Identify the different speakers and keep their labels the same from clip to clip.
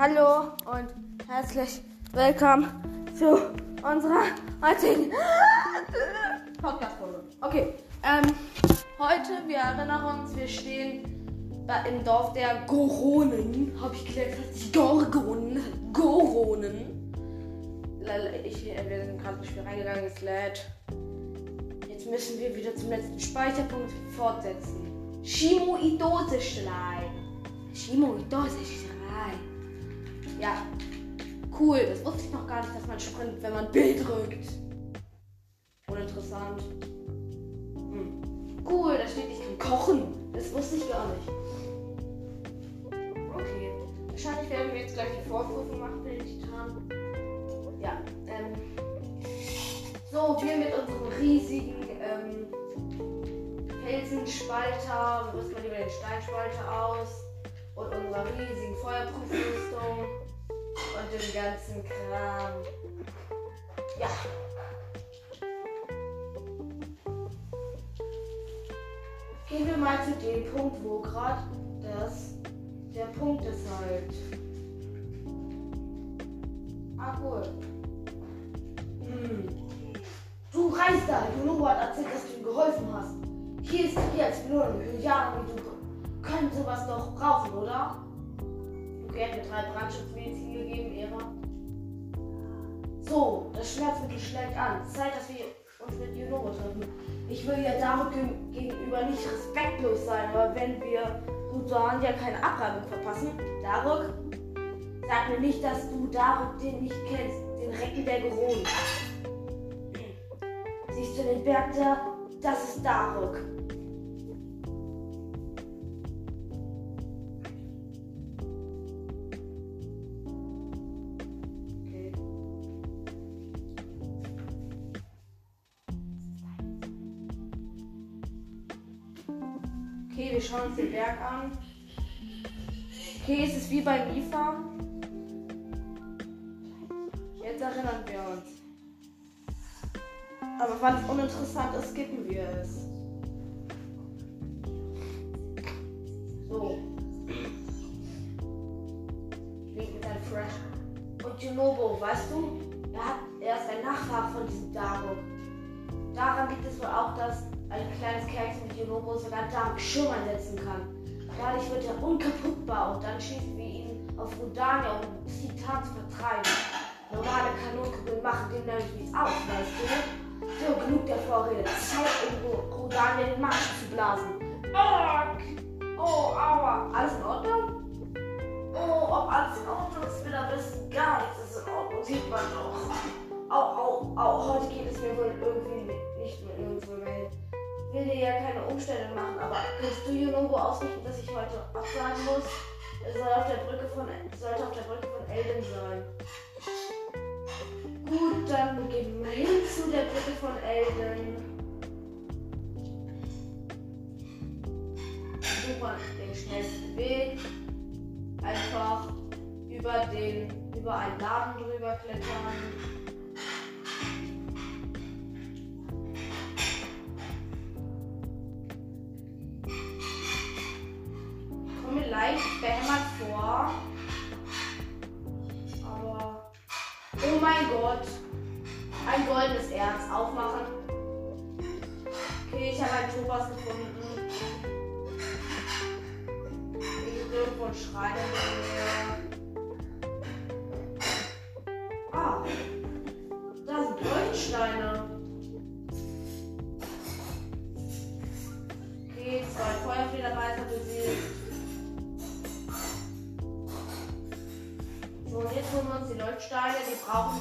Speaker 1: Hallo und herzlich willkommen zu unserer heutigen Podcast-Folge. Okay, ähm, heute, wir erinnern uns, wir stehen im Dorf der Goronen. Habe ich gelernt, heißt Gorgonen. Goronen. Ich, wir sind gerade ins Spiel reingegangen, es lädt. Jetzt müssen wir wieder zum letzten Speicherpunkt fortsetzen. Shimoidose-Schleim. Shimoidose-Schleim. Ja, cool. Das wusste ich noch gar nicht, dass man sprintet, wenn man B drückt. Uninteressant. Hm. Cool, da steht, ich kann kochen. Das wusste ich gar nicht. Okay. Wahrscheinlich werden wir jetzt gleich die Vorprüfung machen, den Titan. Ja, ähm. So, wir mit unserem riesigen ähm, Felsenspalter. Wir rüsten mal lieber den Steinspalter aus. Und unserer riesigen Feuerprüfrüstung und dem ganzen Kram. Ja. Gehen wir mal zu dem Punkt, wo gerade das der Punkt ist halt. Ah, cool. Hm. Du reist da, Juno hat erzählt, dass du ihm geholfen hast. Hier ist hier als Belohnung für Jahre wie du können sowas doch brauchen, oder? Okay, hat mir drei Brandschutzmedizin. So, das Schmerzmittel schlägt an. Zeit, dass wir uns mit Junobo treffen. Ich will ja Daruk gegenüber nicht respektlos sein, aber wenn wir Rudan ja keine Abreibung verpassen, Daruk, sag mir nicht, dass du Daruk den nicht kennst, den Recken der Geronen. Siehst du den Berg da? Das ist Daruk. Schauen uns den Berg an. Okay, es ist wie bei Mifa. Jetzt erinnern wir uns. Aber weil es uninteressant ist, skippen wir es. So. Mit seinem Fresh. Und Junobo, weißt du? Er, hat, er ist ein Nachfahre von diesem Dago. Daran liegt es wohl auch, dass ein kleines Kerlchen mit Junobo sogar Dark Schirm einsetzen kann. Dadurch wird er unkaputtbar und dann schießen wir ihn auf Rudania, um Titan zu vertreiben. Normale Kanonenkugeln machen dem nämlich nichts aus, weißt du? So, genug der Vorrede. Zeit, um Rudania den Marsch zu blasen. Oh, oh, aua. Alles in Ordnung? Oh, ob alles in Ordnung ist, will er wissen. Gar nichts ist in Ordnung, sieht man doch. Au, au, au, heute geht es mir wohl irgendwie nicht mit nirgendwo melden will dir ja keine Umstände machen, aber kannst du Junobo ausrichten, dass ich heute absagen muss? Er soll auf der Brücke von, sollte auf der Brücke von Elden sein. Gut, dann gehen wir hin zu der Brücke von Elden. Suchen den schnellsten Weg. Einfach über den, über einen Laden drüber klettern. Gott. Ein goldenes Erz. Aufmachen. Okay, ich habe einen Tobas gefunden. Gibt irgendwo ein Schrein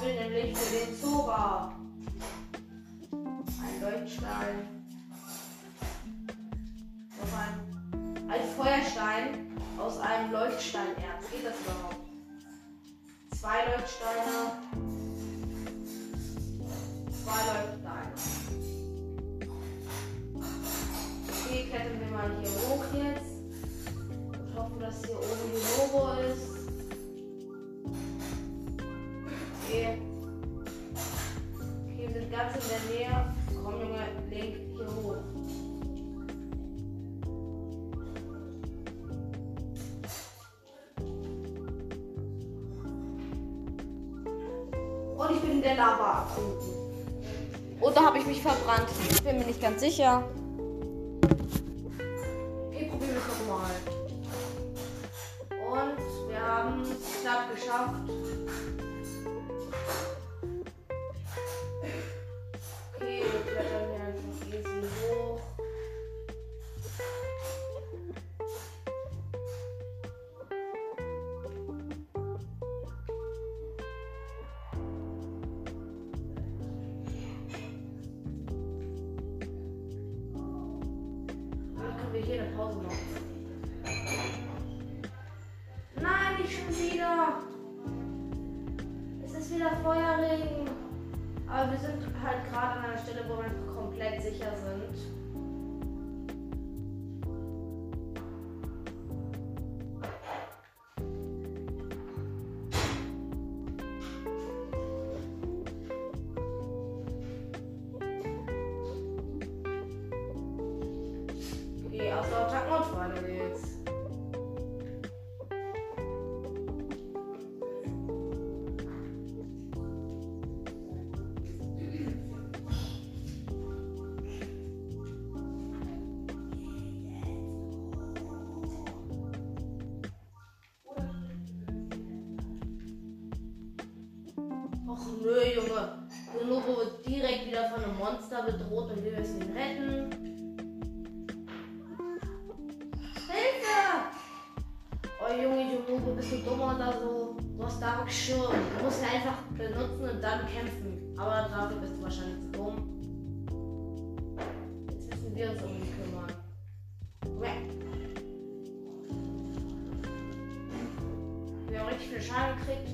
Speaker 1: wir nämlich für den Zora. Ein Leuchtstein. Noch ein, ein Feuerstein aus einem Leuchtsteinerz. Geht das überhaupt? Zwei Leuchtsteine. Zwei Leuchtsteine. Okay, klettern wir mal hier hoch jetzt. Und hoffen, dass hier oben die der Lava ertrunken.
Speaker 2: Oder habe ich mich verbrannt? Ich bin mir nicht ganz sicher.
Speaker 1: Feuerring. Aber wir sind halt gerade an einer Stelle, wo wir komplett sicher sind. Haben richtig viel Schaden gekriegt,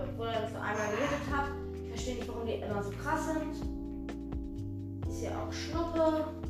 Speaker 1: obwohl er nur einmal gerettet hat. Ich verstehe nicht, warum die immer so krass sind. Ist hier auch Schnuppe.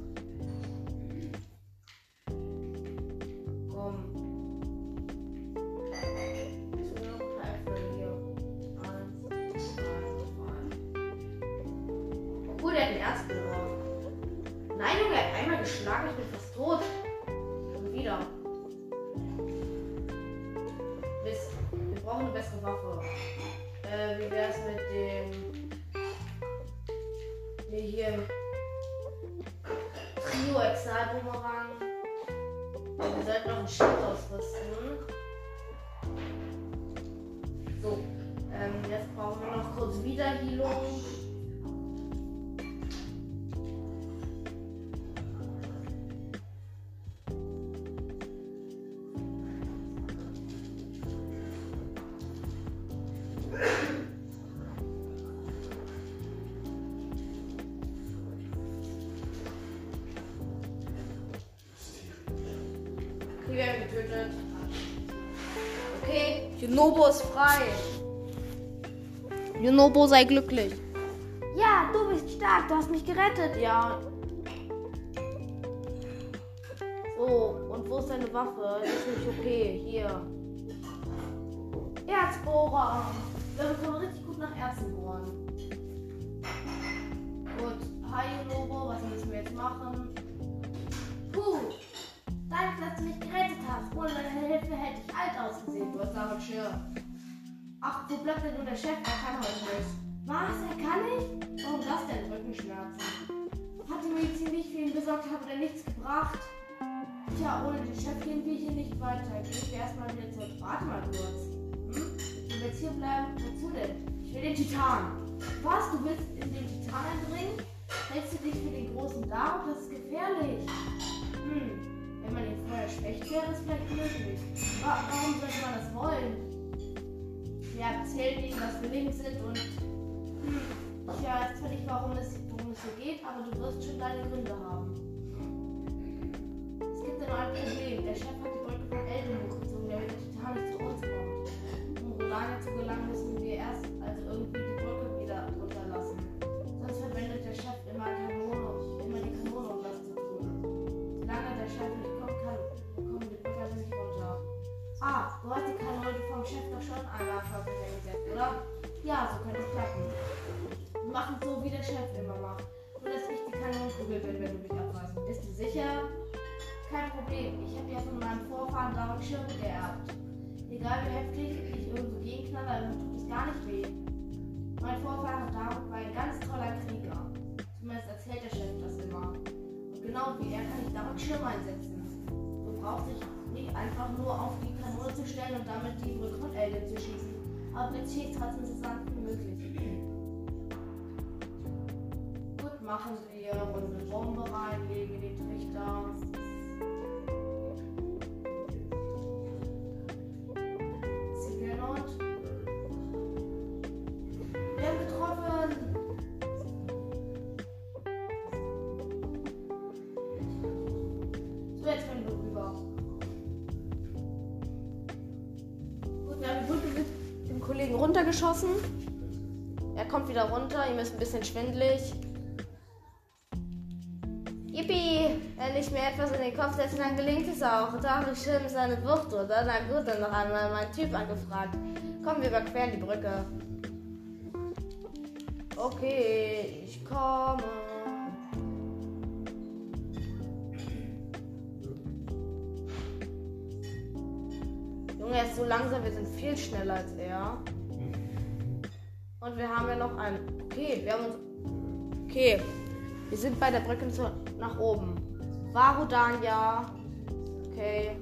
Speaker 1: Die werden getötet. Okay, Junobo ist frei.
Speaker 2: Junobo sei glücklich.
Speaker 1: Ja, du bist stark, du hast mich gerettet. Ja. So, und wo ist deine Waffe? Ist nicht okay. Hier. Erzbohrer. Wir können richtig gut nach Erzen bohren. Gut. Hi, Junobo, was müssen wir jetzt machen? Puh. Danke, dass du mich gerettet hast. Ohne deine Hilfe hätte ich alt ausgesehen. Du hast aber Schirm. Ach, wo bleibt denn nur der Chef? Er kann heute nicht. Was? Er kann nicht? Warum das denn? Rückenschmerzen. Hat die Medizin nicht für ihn besorgt, hat er nichts gebracht. Tja, ohne den Chef gehen wir hier nicht weiter. Gehen wir erstmal wieder zurück. Warte mal kurz. Hm? Wenn wir jetzt hier bleiben, wozu denn? Ich will den Titan. Was? Du willst in den Titan eindringen? Hältst du dich für den großen Darm? Das ist gefährlich. Hm. Wenn man ihn vorher schwächt, wäre es vielleicht möglich. Wa- Warum sollte man das wollen? Wir erzählen ihnen, dass wir links sind und hm, ich weiß zwar nicht, warum es, worum es hier geht, aber du wirst schon deine Gründe haben. Es gibt ja noch ein Problem. Der Chef hat die Brücke von Elden hochgezogen, der Titan nicht zu uns kommt. Um Rolania zu gelangen, müssen Chef doch schon einmal verwendet, oder? Ja, so könnte es klappen. Wir machen so, wie der Chef immer macht. Nur, dass ich die Kanonenkugel bin, wenn du mich abweisen. Bist du sicher? Kein Problem. Ich habe ja von meinem Vorfahren Dark Schirm geerbt. Egal wie heftig ich irgendwo gegenknalle, dann tut es gar nicht weh.
Speaker 3: Mein Vorfahre David war ein ganz toller Krieger. Zumindest erzählt der Chef das immer. Und genau wie er kann ich David Schirm einsetzen. Du brauchst dich einfach nur auf die Kanone zu stellen und damit die Elden zu schießen. Aber mit Schießtrats interessant wie möglich. Gut, machen wir runde Bombe rein, lege die Trichter.
Speaker 1: Runtergeschossen. Er kommt wieder runter, ihm ist ein bisschen schwindelig. Yippie! Wenn ich mir etwas in den Kopf setze, dann gelingt es auch. Darf ich schirmen seine Wucht, oder? Na gut, dann noch einmal meinen Typ angefragt. Komm, wir überqueren die Brücke. Okay, ich komme. Junge, er ist so langsam, wir sind viel schneller als er. Wir haben ja noch einen. Okay, wir haben uns. Okay, wir sind bei der Brücke nach oben. Varudania. Okay.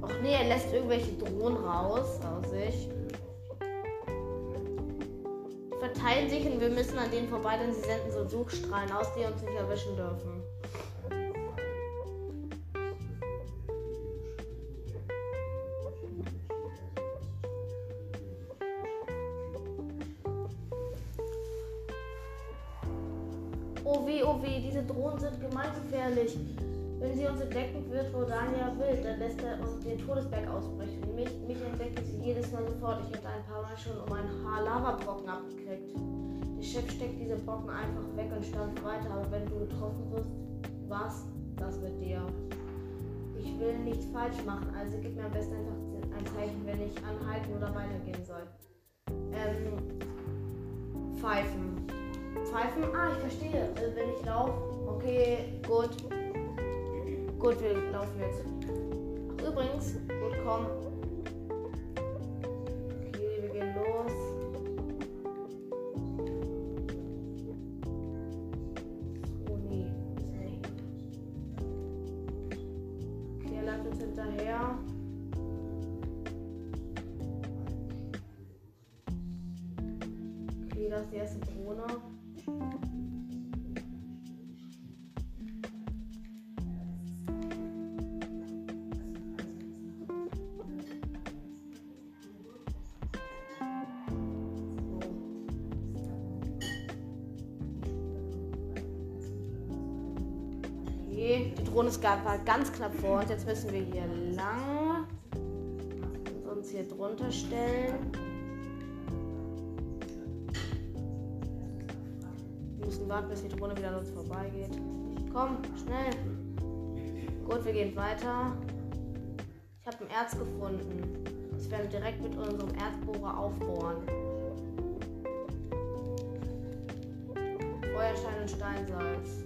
Speaker 1: Och nee, er lässt irgendwelche Drohnen raus aus sich. Die verteilen sich und wir müssen an denen vorbei, denn sie senden so Suchstrahlen aus, die uns nicht erwischen dürfen. Oh weh, oh weh, diese Drohnen sind gemeingefährlich. Wenn sie uns entdecken, wird Rodania wild, dann lässt er uns den Todesberg ausbrechen. Mal schon um ein Haar Lavabrocken abgekriegt. Der Chef steckt diese Brocken einfach weg und stampft weiter, aber wenn du getroffen wirst, was das mit dir? Ich will nichts falsch machen, also gib mir am besten einfach ein Zeichen, wenn ich anhalten oder weitergehen soll. Ähm, pfeifen. Pfeifen? Ah, ich verstehe. Also wenn ich laufe, okay, gut. Gut, wir laufen jetzt. Ach, übrigens, gut, komm. Los. Oh nee, nee. Okay, er läuft uns hinterher. Okay, das ist die erste Drohne. Gar- war ganz knapp vor uns. Jetzt müssen wir hier lang. Und uns hier drunter stellen. Wir müssen warten, bis die Drohne wieder an uns vorbeigeht. Komm, schnell. Gut, wir gehen weiter. Ich habe ein Erz gefunden. Das werden wir direkt mit unserem Erzbohrer aufbohren. Feuerstein und Steinsalz.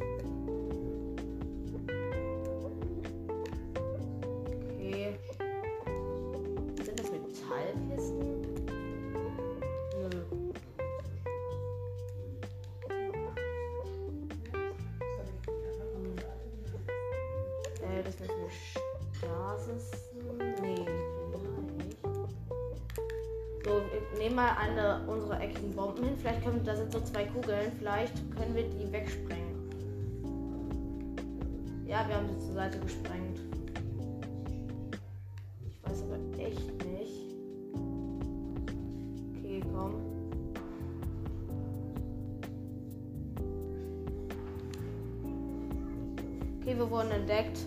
Speaker 1: So, wir nehmen mal eine unserer eckigen Bomben hin. Vielleicht können da sind so zwei Kugeln. Vielleicht können wir die wegsprengen. Ja, wir haben sie zur Seite gesprengt. Ich weiß aber echt nicht. Okay, komm. Okay, wir wurden entdeckt.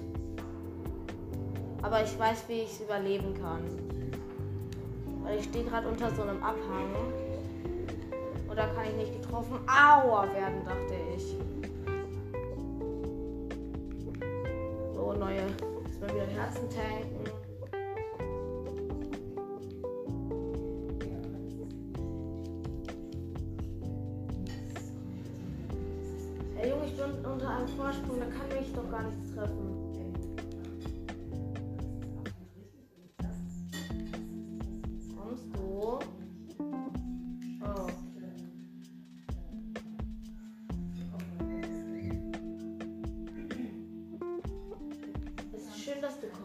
Speaker 1: Aber ich weiß, wie ich es überleben kann stehe gerade unter so einem Abhang. Oder kann ich nicht getroffen? Aua werden, dachte ich. So, neue. Jetzt mal wieder Herzen tanken.
Speaker 2: Hey Junge, ich bin unter einem Vorsprung, da kann ich doch gar nicht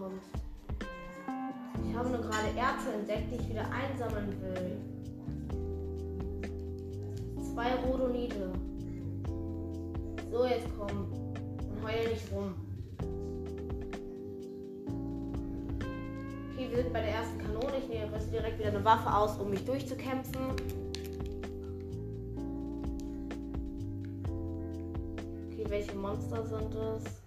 Speaker 2: kommst. Ich habe nur gerade Erze entdeckt, die ich wieder einsammeln will. Zwei Rhodonite. So, jetzt komm. Und heul nicht rum. Okay, wir sind bei der ersten Kanone. Ich nehme jetzt direkt wieder eine Waffe aus, um mich durchzukämpfen. Okay, welche Monster sind es?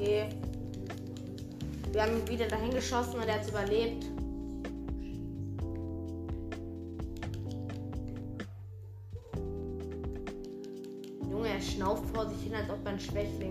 Speaker 2: Okay. Wir haben ihn wieder dahin geschossen und er hat überlebt. Junge, er schnauft vor sich hin, als ob er ein Schwächling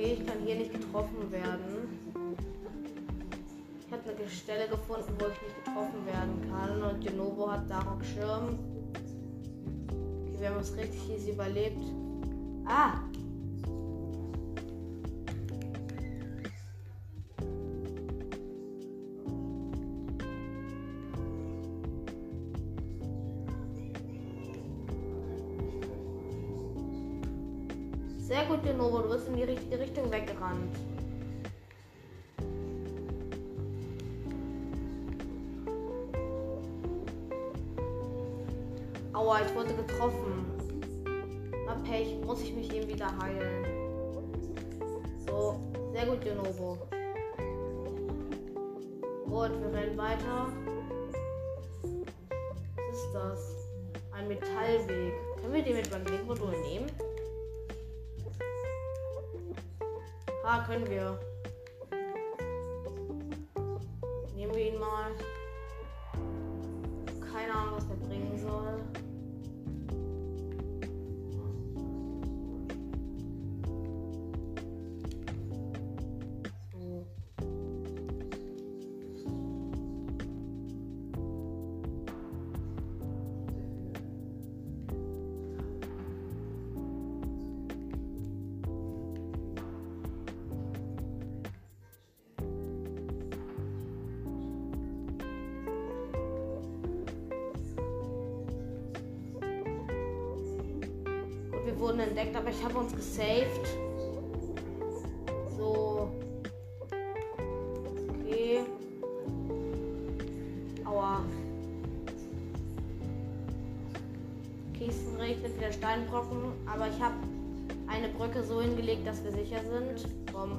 Speaker 2: Okay, ich kann hier nicht getroffen werden. Ich habe eine Stelle gefunden, wo ich nicht getroffen werden kann. Und Genovo hat Darok Schirm. Okay, wir haben es richtig easy überlebt. Ah! Sehr gut, Genovo, du bist in die richtige Richtung weggerannt. Aua, ich wurde getroffen. Na Pech, muss ich mich eben wieder heilen. So, sehr gut, Genovo. Gut, wir rennen weiter. Ah, können entdeckt, aber ich habe uns gesaved. So. Okay. Aua. Kisten regnet wieder Steinbrocken, aber ich habe eine Brücke so hingelegt, dass wir sicher sind. Komm.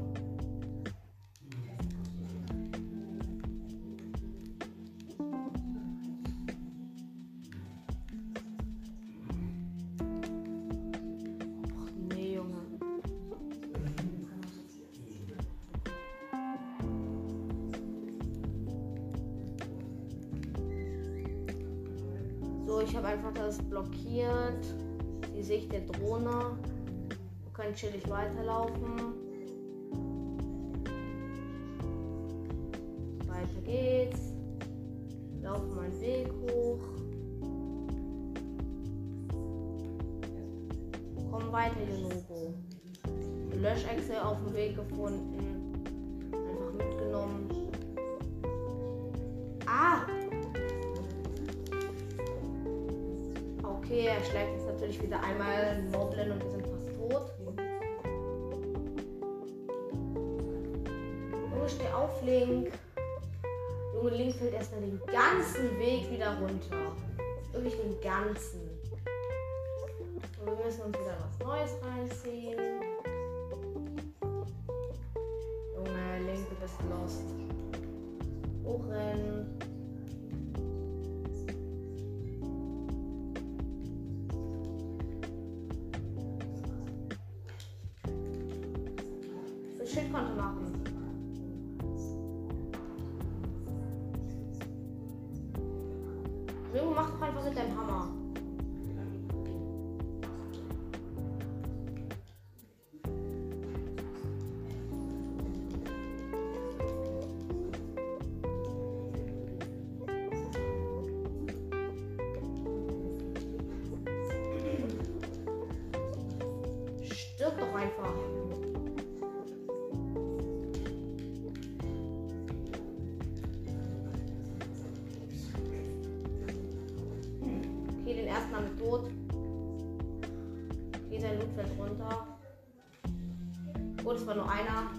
Speaker 2: So, ich habe einfach das blockiert. Die Sicht der Drohne. Wir können chillig weiterlaufen. Weiter geht's. Laufen meinen Weg hoch. Komm weiter, Lenovo. Löschechse auf dem Weg gefunden. Natürlich wieder einmal Moblin und wir sind fast tot. Junge, steh auf, Link. Junge, Link fällt erstmal den ganzen Weg wieder runter. Wirklich den ganzen. Und wir müssen uns wieder was Neues reinziehen. Junge, Link, du bist lost. Konnte machen. Junge, mach doch einfach mit deinem Hammer. War nur einer.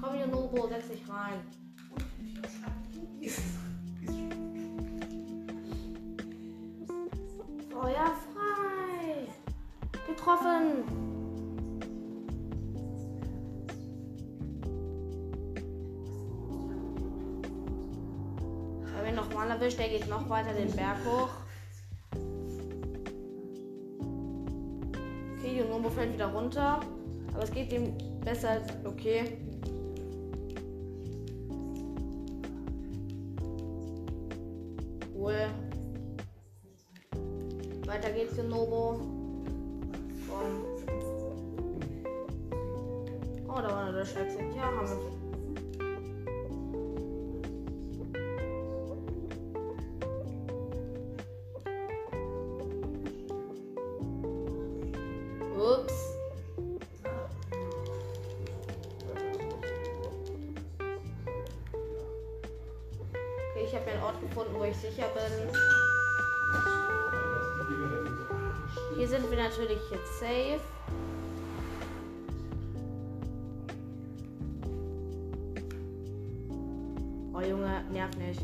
Speaker 2: Komm, Jonobo, setz dich rein. Feuer frei! Getroffen! Wenn wir noch mal erwischt, der geht noch weiter den Berg hoch. Okay, Junobo fällt wieder runter. Aber es geht ihm besser als okay. Cool. Weiter geht's, Junobo. Komm. Oh, da war eine Löschexit. Ja, haben wir. Safe. Oh Junge, nerv nicht.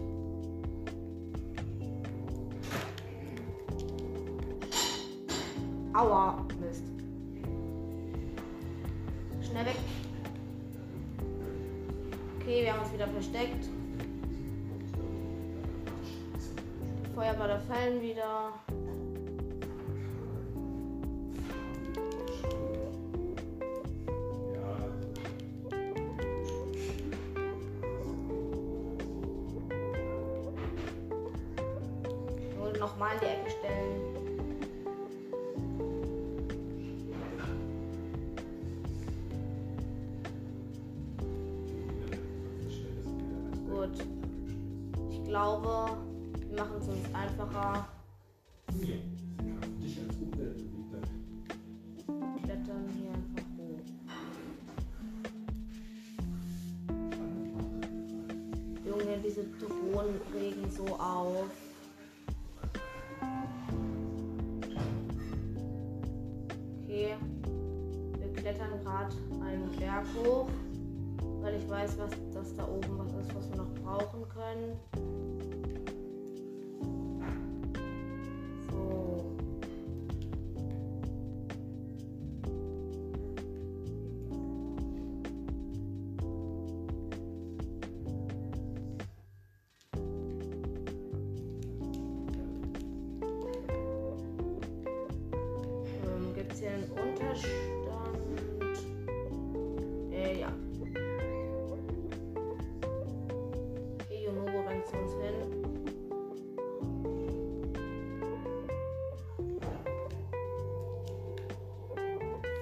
Speaker 2: Aua, Mist. Schnell weg. Okay, wir haben uns wieder versteckt. Feuerbälle fallen wieder. Nochmal in die Ecke stellen.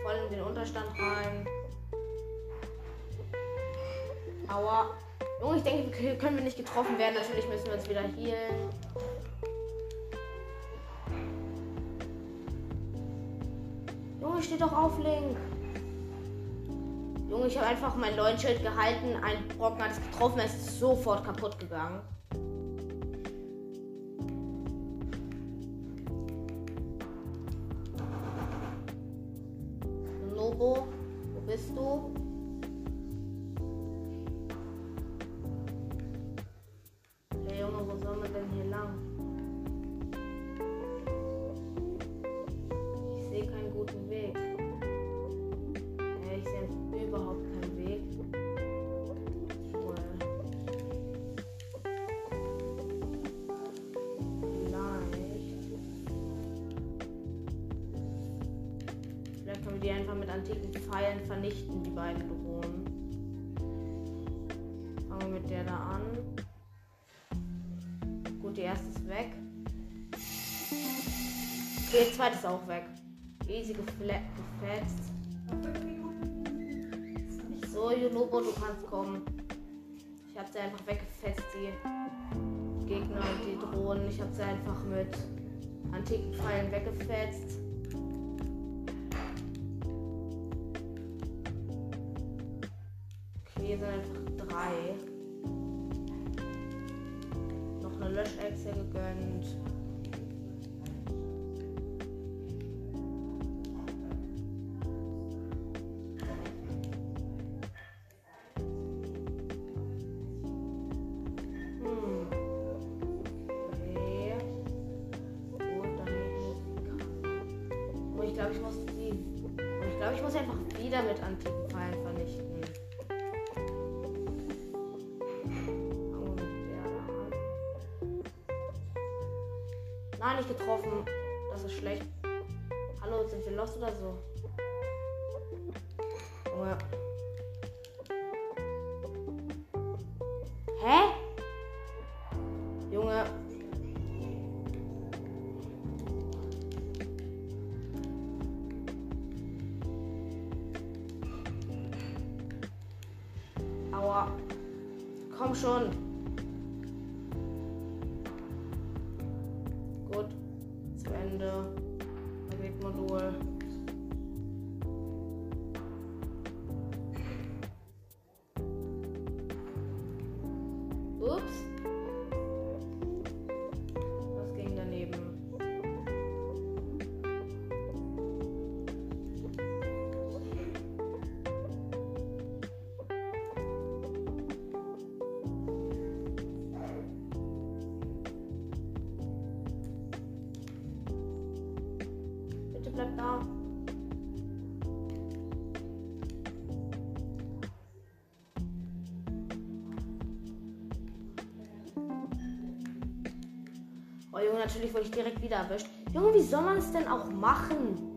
Speaker 2: Voll in den Unterstand rein. Aua. Junge, ich denke, wir können wir nicht getroffen werden. Natürlich müssen wir uns wieder healen.
Speaker 1: Junobo steht doch auf Link. Junge, ich habe einfach mein Leutschild gehalten. Ein Brocken hat es getroffen, es ist sofort kaputt gegangen. Die einfach mit antiken Pfeilen vernichten, die beiden Drohnen. Fangen wir mit der da an. Gut, die erste ist weg. Okay, die zweite ist auch weg. Easy gefetzt. So, Junobo, du kannst kommen. Ich hab sie einfach weggefetzt, die Gegner und die Drohnen. Ich hab sie einfach mit antiken Pfeilen weggefetzt. Glaube, ich muss die. Ich glaube, ich muss einfach wieder mit antiken Pfeilen vernichten. Mit der da. Nein, nicht getroffen. Das ist schlecht. Hallo, sind wir lost oder so? Komm natürlich wurde ich direkt wieder erwischt. Junge, wie soll man es denn auch machen?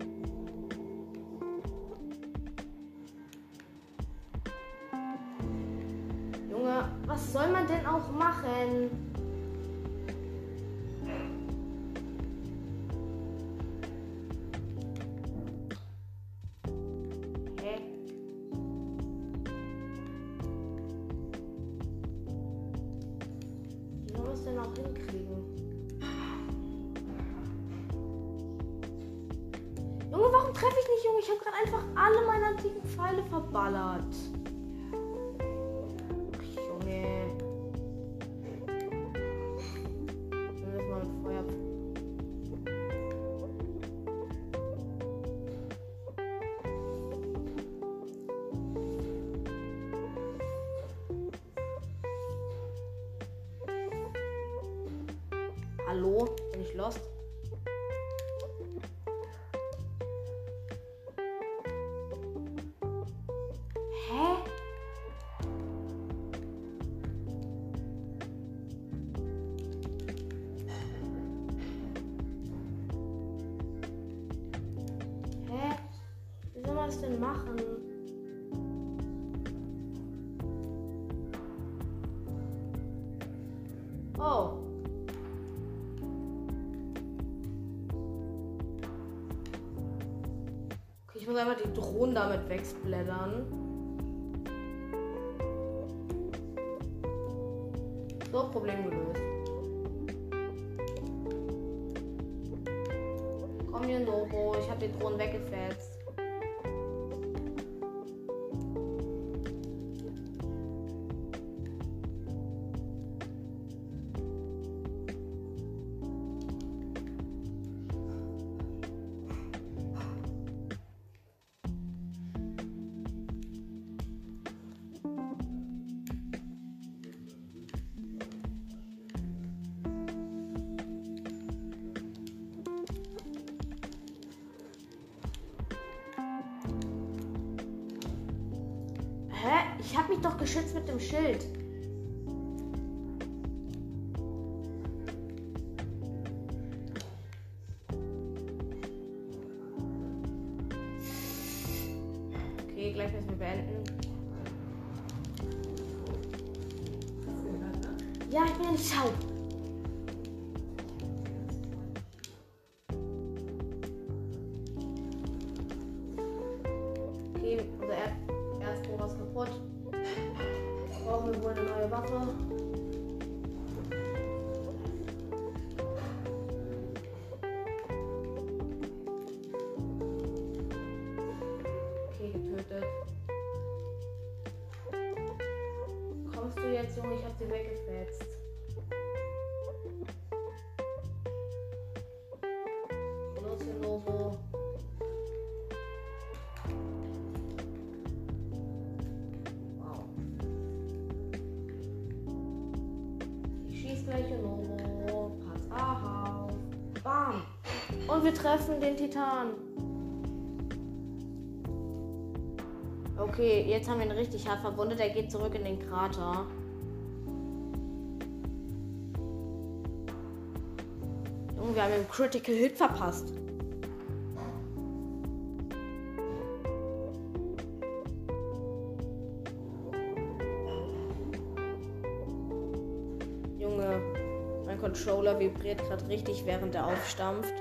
Speaker 1: Hallo? Bin ich lost? Drohnen damit wegsplattern. Ich habe mich doch geschützt mit dem Schild. Bam. Und wir treffen den Titan. Okay, jetzt haben wir ihn richtig hart verwundet. Er geht zurück in den Krater. Junge, wir haben ihm Critical Hit verpasst. Controller vibriert gerade richtig, während er aufstampft.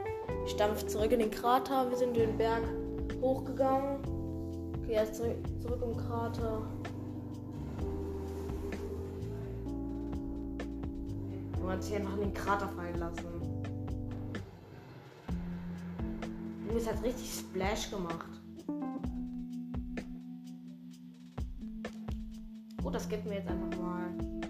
Speaker 1: Stampft zurück in den Krater. Wir sind den Berg hochgegangen. Okay, er zurück, zurück im Krater. Man hat sich einfach in den Krater fallen lassen. Und es hat richtig Splash gemacht. Gut, das gibt mir jetzt einfach mal.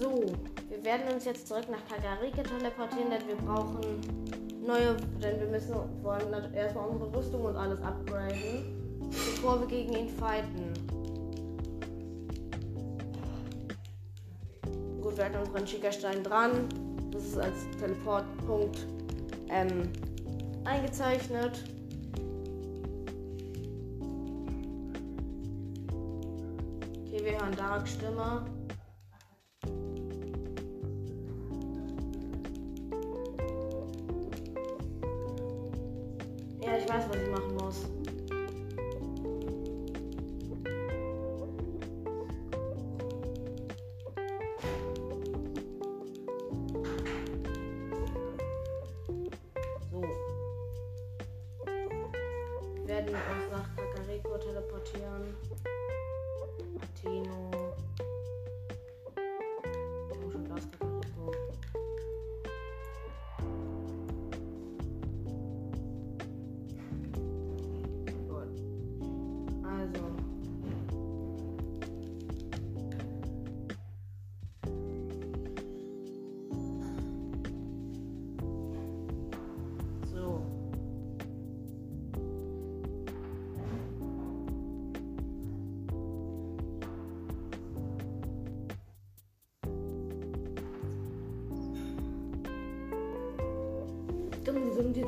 Speaker 1: So, wir werden uns jetzt zurück nach Kagarike teleportieren, denn wir brauchen neue, denn wir müssen wollen erstmal unsere Rüstung und alles upgraden, bevor wir gegen ihn fighten. Gut, wir hatten unseren Schickerstein dran. Das ist als Teleportpunkt ähm, eingezeichnet. Okay, wir hören Dark Stimme.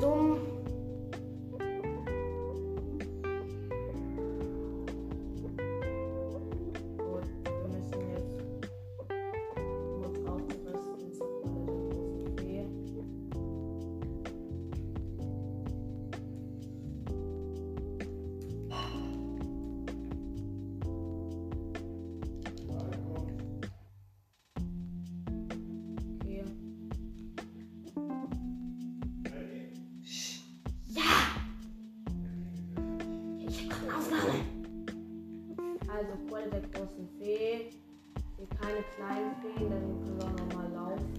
Speaker 1: Dumm, dumm, großen Fee. Hier keine kleinen Feen, dann können wir nochmal laufen.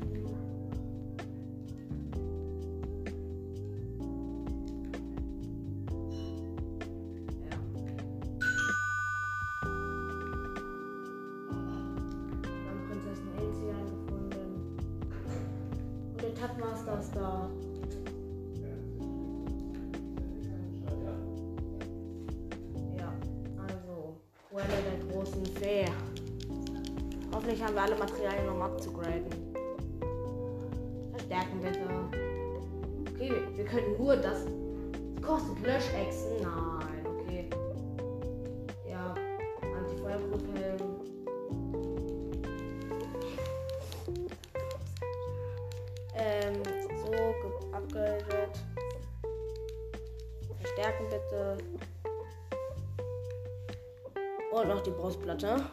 Speaker 1: Ja. Wir haben Prinzessin Elsie eingefunden. Und der Tatmaster ist da. Wahrscheinlich haben wir alle Materialien, um abzugraden. Verstärken bitte. Okay, wir könnten nur das. das kostet Löschechsen. Nein, okay. Ja, Antifeuerpropellen. Ähm, so, abgegradet. Verstärken bitte. Und noch die Brustplatte.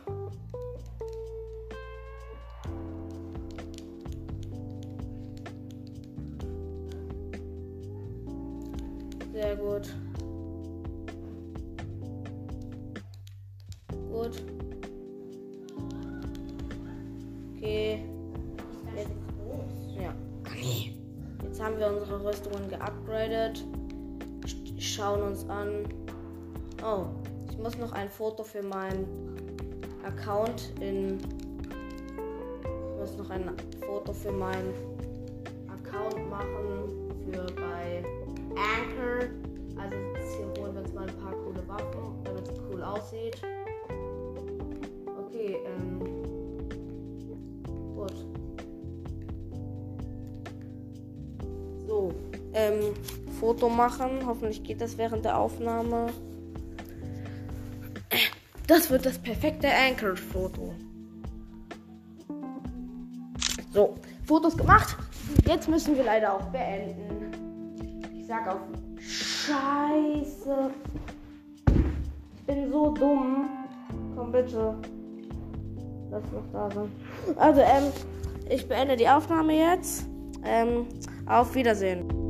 Speaker 1: Okay. Jetzt, ja. Jetzt haben wir unsere Rüstungen geupgradet. Schauen uns an. Oh, ich muss noch ein Foto für meinen Account in. Ich muss noch ein Foto für meinen Foto machen. Hoffentlich geht das während der Aufnahme. Das wird das perfekte Anchor-Foto. So, Fotos gemacht. Jetzt müssen wir leider auch beenden. Ich sag auf Scheiße. Ich bin so dumm. Komm bitte. Lass noch da sein. Also, ähm, ich beende die Aufnahme jetzt. Ähm, auf Wiedersehen.